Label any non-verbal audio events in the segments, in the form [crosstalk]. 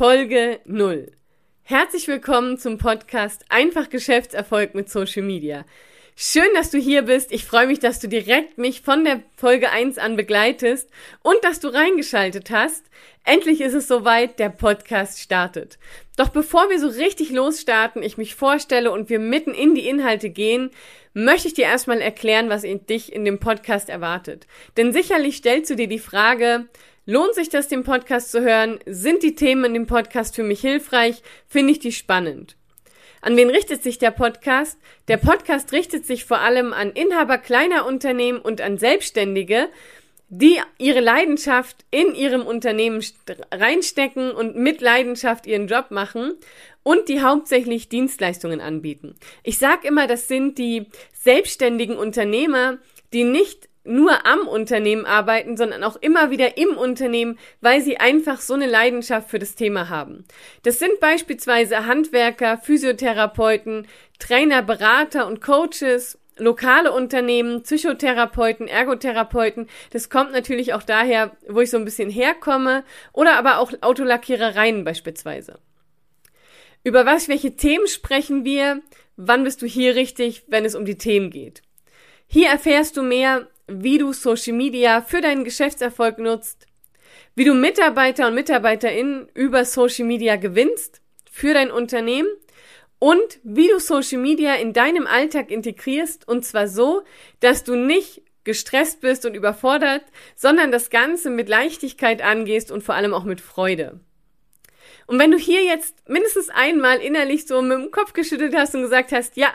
Folge 0. Herzlich willkommen zum Podcast Einfach Geschäftserfolg mit Social Media. Schön, dass du hier bist. Ich freue mich, dass du direkt mich von der Folge 1 an begleitest und dass du reingeschaltet hast. Endlich ist es soweit, der Podcast startet. Doch bevor wir so richtig losstarten, ich mich vorstelle und wir mitten in die Inhalte gehen, möchte ich dir erstmal erklären, was dich in dem Podcast erwartet. Denn sicherlich stellst du dir die Frage, Lohnt sich das, den Podcast zu hören? Sind die Themen in dem Podcast für mich hilfreich? Finde ich die spannend? An wen richtet sich der Podcast? Der Podcast richtet sich vor allem an Inhaber kleiner Unternehmen und an Selbstständige, die ihre Leidenschaft in ihrem Unternehmen reinstecken und mit Leidenschaft ihren Job machen und die hauptsächlich Dienstleistungen anbieten. Ich sage immer, das sind die selbstständigen Unternehmer, die nicht nur am Unternehmen arbeiten, sondern auch immer wieder im Unternehmen, weil sie einfach so eine Leidenschaft für das Thema haben. Das sind beispielsweise Handwerker, Physiotherapeuten, Trainer, Berater und Coaches, lokale Unternehmen, Psychotherapeuten, Ergotherapeuten. Das kommt natürlich auch daher, wo ich so ein bisschen herkomme, oder aber auch Autolackierereien beispielsweise. Über was, welche Themen sprechen wir? Wann bist du hier richtig, wenn es um die Themen geht? Hier erfährst du mehr wie du Social Media für deinen Geschäftserfolg nutzt, wie du Mitarbeiter und Mitarbeiterinnen über Social Media gewinnst für dein Unternehmen und wie du Social Media in deinem Alltag integrierst und zwar so, dass du nicht gestresst bist und überfordert, sondern das Ganze mit Leichtigkeit angehst und vor allem auch mit Freude. Und wenn du hier jetzt mindestens einmal innerlich so mit dem Kopf geschüttelt hast und gesagt hast, ja,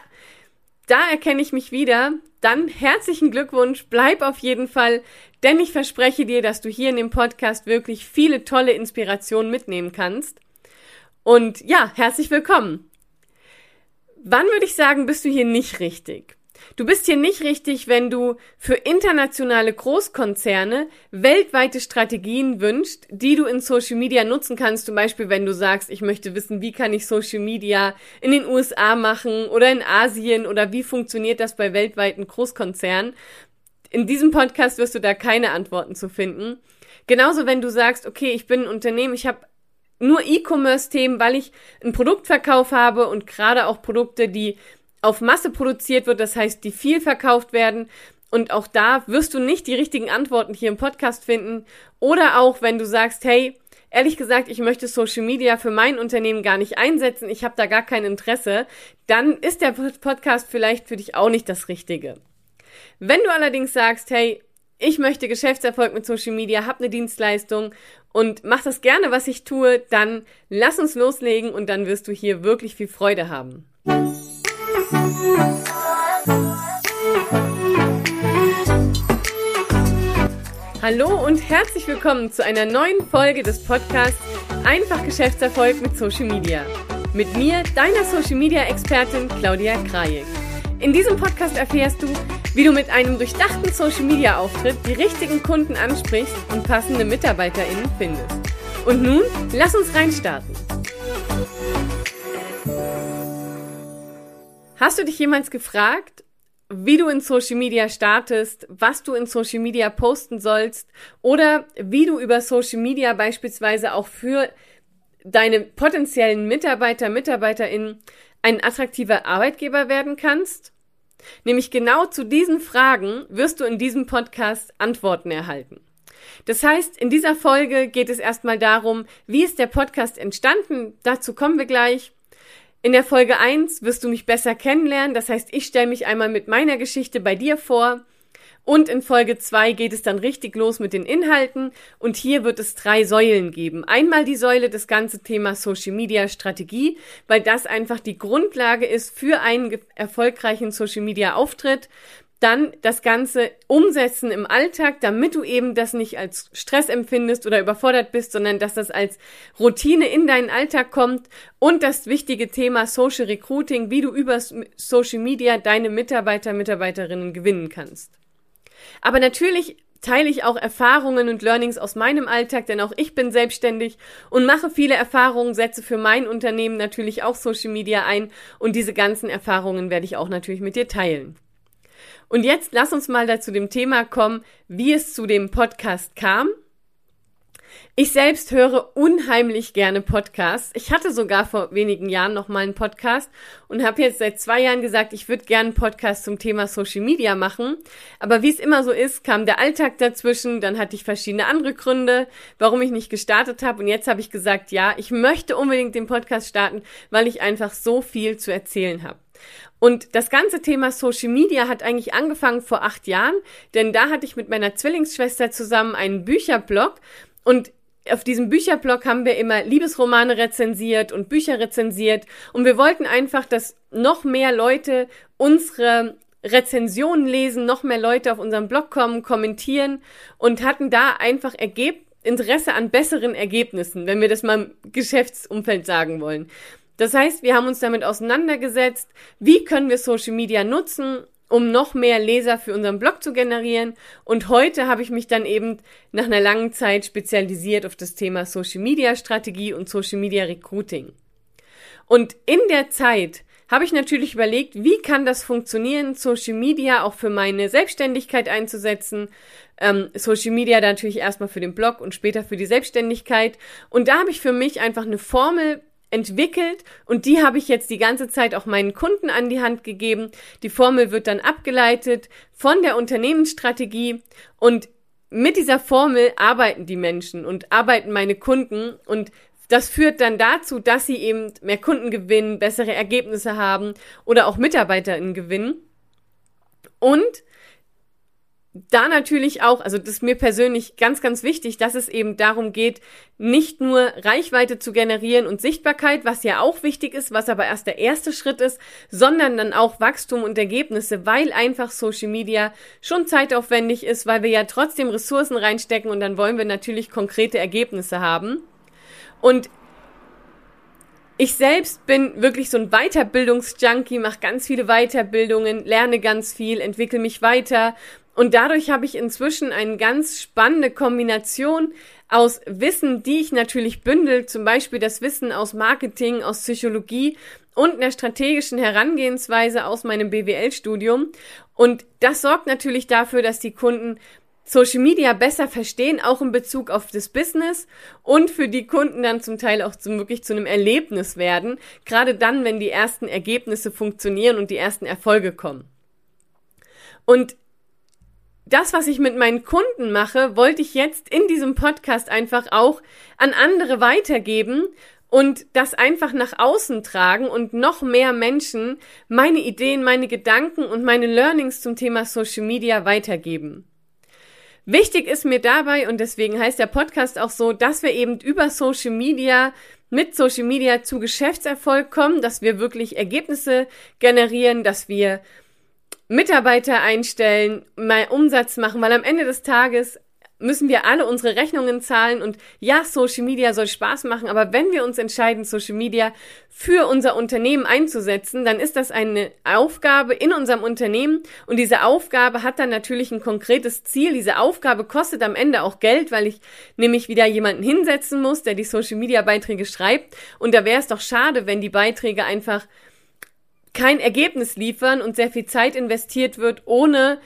da erkenne ich mich wieder, dann herzlichen Glückwunsch, bleib auf jeden Fall, denn ich verspreche dir, dass du hier in dem Podcast wirklich viele tolle Inspirationen mitnehmen kannst. Und ja, herzlich willkommen. Wann würde ich sagen, bist du hier nicht richtig? Du bist hier nicht richtig, wenn du für internationale Großkonzerne weltweite Strategien wünschst, die du in Social Media nutzen kannst. Zum Beispiel, wenn du sagst, ich möchte wissen, wie kann ich Social Media in den USA machen oder in Asien oder wie funktioniert das bei weltweiten Großkonzernen. In diesem Podcast wirst du da keine Antworten zu finden. Genauso, wenn du sagst, okay, ich bin ein Unternehmen, ich habe nur E-Commerce-Themen, weil ich einen Produktverkauf habe und gerade auch Produkte, die auf Masse produziert wird, das heißt, die viel verkauft werden. Und auch da wirst du nicht die richtigen Antworten hier im Podcast finden. Oder auch, wenn du sagst, hey, ehrlich gesagt, ich möchte Social Media für mein Unternehmen gar nicht einsetzen, ich habe da gar kein Interesse, dann ist der Podcast vielleicht für dich auch nicht das Richtige. Wenn du allerdings sagst, hey, ich möchte Geschäftserfolg mit Social Media, hab eine Dienstleistung und mach das gerne, was ich tue, dann lass uns loslegen und dann wirst du hier wirklich viel Freude haben. Hallo und herzlich willkommen zu einer neuen Folge des Podcasts Einfach Geschäftserfolg mit Social Media. Mit mir, deiner Social Media Expertin Claudia Krajek. In diesem Podcast erfährst du, wie du mit einem durchdachten Social Media Auftritt die richtigen Kunden ansprichst und passende MitarbeiterInnen findest. Und nun, lass uns reinstarten. Hast du dich jemals gefragt, wie du in Social Media startest, was du in Social Media posten sollst oder wie du über Social Media beispielsweise auch für deine potenziellen Mitarbeiter, MitarbeiterInnen ein attraktiver Arbeitgeber werden kannst? Nämlich genau zu diesen Fragen wirst du in diesem Podcast Antworten erhalten. Das heißt, in dieser Folge geht es erstmal darum, wie ist der Podcast entstanden? Dazu kommen wir gleich. In der Folge 1 wirst du mich besser kennenlernen, das heißt, ich stelle mich einmal mit meiner Geschichte bei dir vor. Und in Folge 2 geht es dann richtig los mit den Inhalten und hier wird es drei Säulen geben. Einmal die Säule des ganze Thema Social Media Strategie, weil das einfach die Grundlage ist für einen erfolgreichen Social Media Auftritt dann das Ganze umsetzen im Alltag, damit du eben das nicht als Stress empfindest oder überfordert bist, sondern dass das als Routine in deinen Alltag kommt und das wichtige Thema Social Recruiting, wie du über Social Media deine Mitarbeiter, Mitarbeiterinnen gewinnen kannst. Aber natürlich teile ich auch Erfahrungen und Learnings aus meinem Alltag, denn auch ich bin selbstständig und mache viele Erfahrungen, setze für mein Unternehmen natürlich auch Social Media ein und diese ganzen Erfahrungen werde ich auch natürlich mit dir teilen. Und jetzt lass uns mal dazu dem Thema kommen, wie es zu dem Podcast kam. Ich selbst höre unheimlich gerne Podcasts. Ich hatte sogar vor wenigen Jahren noch mal einen Podcast und habe jetzt seit zwei Jahren gesagt, ich würde gerne einen Podcast zum Thema Social Media machen. Aber wie es immer so ist, kam der Alltag dazwischen, dann hatte ich verschiedene andere Gründe, warum ich nicht gestartet habe. Und jetzt habe ich gesagt, ja, ich möchte unbedingt den Podcast starten, weil ich einfach so viel zu erzählen habe. Und das ganze Thema Social Media hat eigentlich angefangen vor acht Jahren, denn da hatte ich mit meiner Zwillingsschwester zusammen einen Bücherblog und auf diesem Bücherblog haben wir immer Liebesromane rezensiert und Bücher rezensiert und wir wollten einfach, dass noch mehr Leute unsere Rezensionen lesen, noch mehr Leute auf unserem Blog kommen, kommentieren und hatten da einfach Ergeb Interesse an besseren Ergebnissen, wenn wir das mal im Geschäftsumfeld sagen wollen. Das heißt, wir haben uns damit auseinandergesetzt, wie können wir Social Media nutzen, um noch mehr Leser für unseren Blog zu generieren. Und heute habe ich mich dann eben nach einer langen Zeit spezialisiert auf das Thema Social Media Strategie und Social Media Recruiting. Und in der Zeit habe ich natürlich überlegt, wie kann das funktionieren, Social Media auch für meine Selbstständigkeit einzusetzen. Ähm, Social Media natürlich erstmal für den Blog und später für die Selbstständigkeit. Und da habe ich für mich einfach eine Formel entwickelt und die habe ich jetzt die ganze Zeit auch meinen Kunden an die Hand gegeben. Die Formel wird dann abgeleitet von der Unternehmensstrategie und mit dieser Formel arbeiten die Menschen und arbeiten meine Kunden und das führt dann dazu, dass sie eben mehr Kunden gewinnen, bessere Ergebnisse haben oder auch MitarbeiterInnen gewinnen. Und da natürlich auch, also das ist mir persönlich ganz, ganz wichtig, dass es eben darum geht, nicht nur Reichweite zu generieren und Sichtbarkeit, was ja auch wichtig ist, was aber erst der erste Schritt ist, sondern dann auch Wachstum und Ergebnisse, weil einfach Social Media schon zeitaufwendig ist, weil wir ja trotzdem Ressourcen reinstecken und dann wollen wir natürlich konkrete Ergebnisse haben. Und ich selbst bin wirklich so ein Weiterbildungsjunkie, mache ganz viele Weiterbildungen, lerne ganz viel, entwickle mich weiter und dadurch habe ich inzwischen eine ganz spannende Kombination aus Wissen, die ich natürlich bündel, zum Beispiel das Wissen aus Marketing, aus Psychologie und einer strategischen Herangehensweise aus meinem BWL-Studium. Und das sorgt natürlich dafür, dass die Kunden Social Media besser verstehen, auch in Bezug auf das Business und für die Kunden dann zum Teil auch zum, wirklich zu einem Erlebnis werden, gerade dann, wenn die ersten Ergebnisse funktionieren und die ersten Erfolge kommen. Und das, was ich mit meinen Kunden mache, wollte ich jetzt in diesem Podcast einfach auch an andere weitergeben und das einfach nach außen tragen und noch mehr Menschen meine Ideen, meine Gedanken und meine Learnings zum Thema Social Media weitergeben. Wichtig ist mir dabei, und deswegen heißt der Podcast auch so, dass wir eben über Social Media mit Social Media zu Geschäftserfolg kommen, dass wir wirklich Ergebnisse generieren, dass wir Mitarbeiter einstellen, mal Umsatz machen, weil am Ende des Tages müssen wir alle unsere Rechnungen zahlen und ja, Social Media soll Spaß machen, aber wenn wir uns entscheiden, Social Media für unser Unternehmen einzusetzen, dann ist das eine Aufgabe in unserem Unternehmen und diese Aufgabe hat dann natürlich ein konkretes Ziel. Diese Aufgabe kostet am Ende auch Geld, weil ich nämlich wieder jemanden hinsetzen muss, der die Social Media Beiträge schreibt und da wäre es doch schade, wenn die Beiträge einfach kein Ergebnis liefern und sehr viel Zeit investiert wird, ohne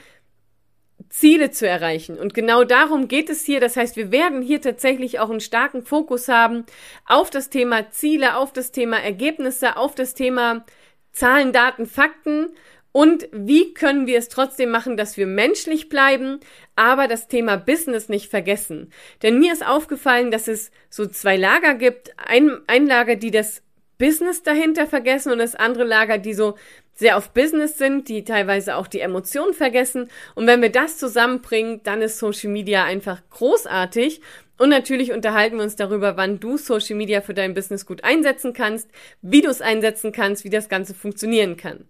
Ziele zu erreichen. Und genau darum geht es hier. Das heißt, wir werden hier tatsächlich auch einen starken Fokus haben auf das Thema Ziele, auf das Thema Ergebnisse, auf das Thema Zahlen, Daten, Fakten und wie können wir es trotzdem machen, dass wir menschlich bleiben, aber das Thema Business nicht vergessen. Denn mir ist aufgefallen, dass es so zwei Lager gibt. Ein, ein Lager, die das Business dahinter vergessen und das andere Lager, die so sehr auf Business sind, die teilweise auch die Emotionen vergessen. Und wenn wir das zusammenbringen, dann ist Social Media einfach großartig. Und natürlich unterhalten wir uns darüber, wann du Social Media für dein Business gut einsetzen kannst, wie du es einsetzen kannst, wie das Ganze funktionieren kann.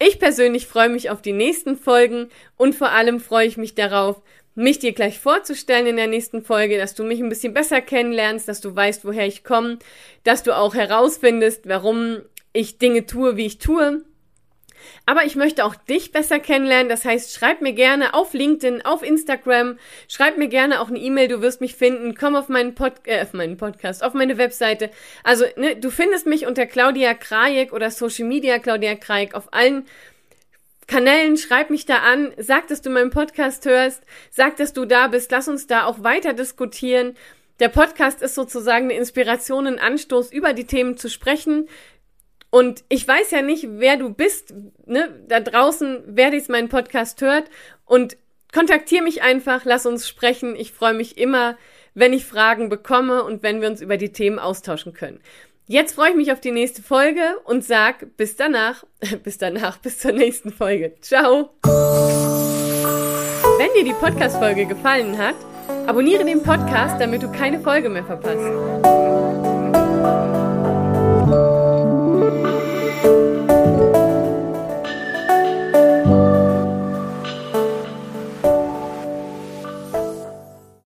Ich persönlich freue mich auf die nächsten Folgen und vor allem freue ich mich darauf, mich dir gleich vorzustellen in der nächsten Folge, dass du mich ein bisschen besser kennenlernst, dass du weißt, woher ich komme, dass du auch herausfindest, warum ich Dinge tue, wie ich tue. Aber ich möchte auch dich besser kennenlernen. Das heißt, schreib mir gerne auf LinkedIn, auf Instagram, schreib mir gerne auch eine E-Mail. Du wirst mich finden. Komm auf meinen, Pod äh, auf meinen Podcast, auf meine Webseite. Also, ne, du findest mich unter Claudia Krajek oder Social Media Claudia Krajek auf allen Kanälen, schreib mich da an, sag, dass du meinen Podcast hörst, sag, dass du da bist, lass uns da auch weiter diskutieren. Der Podcast ist sozusagen eine Inspiration, ein Anstoß, über die Themen zu sprechen. Und ich weiß ja nicht, wer du bist, ne, da draußen, wer dies meinen Podcast hört. Und kontaktiere mich einfach, lass uns sprechen. Ich freue mich immer, wenn ich Fragen bekomme und wenn wir uns über die Themen austauschen können. Jetzt freue ich mich auf die nächste Folge und sag bis danach, [laughs] bis danach, bis zur nächsten Folge. Ciao! Wenn dir die Podcast-Folge gefallen hat, abonniere den Podcast, damit du keine Folge mehr verpasst.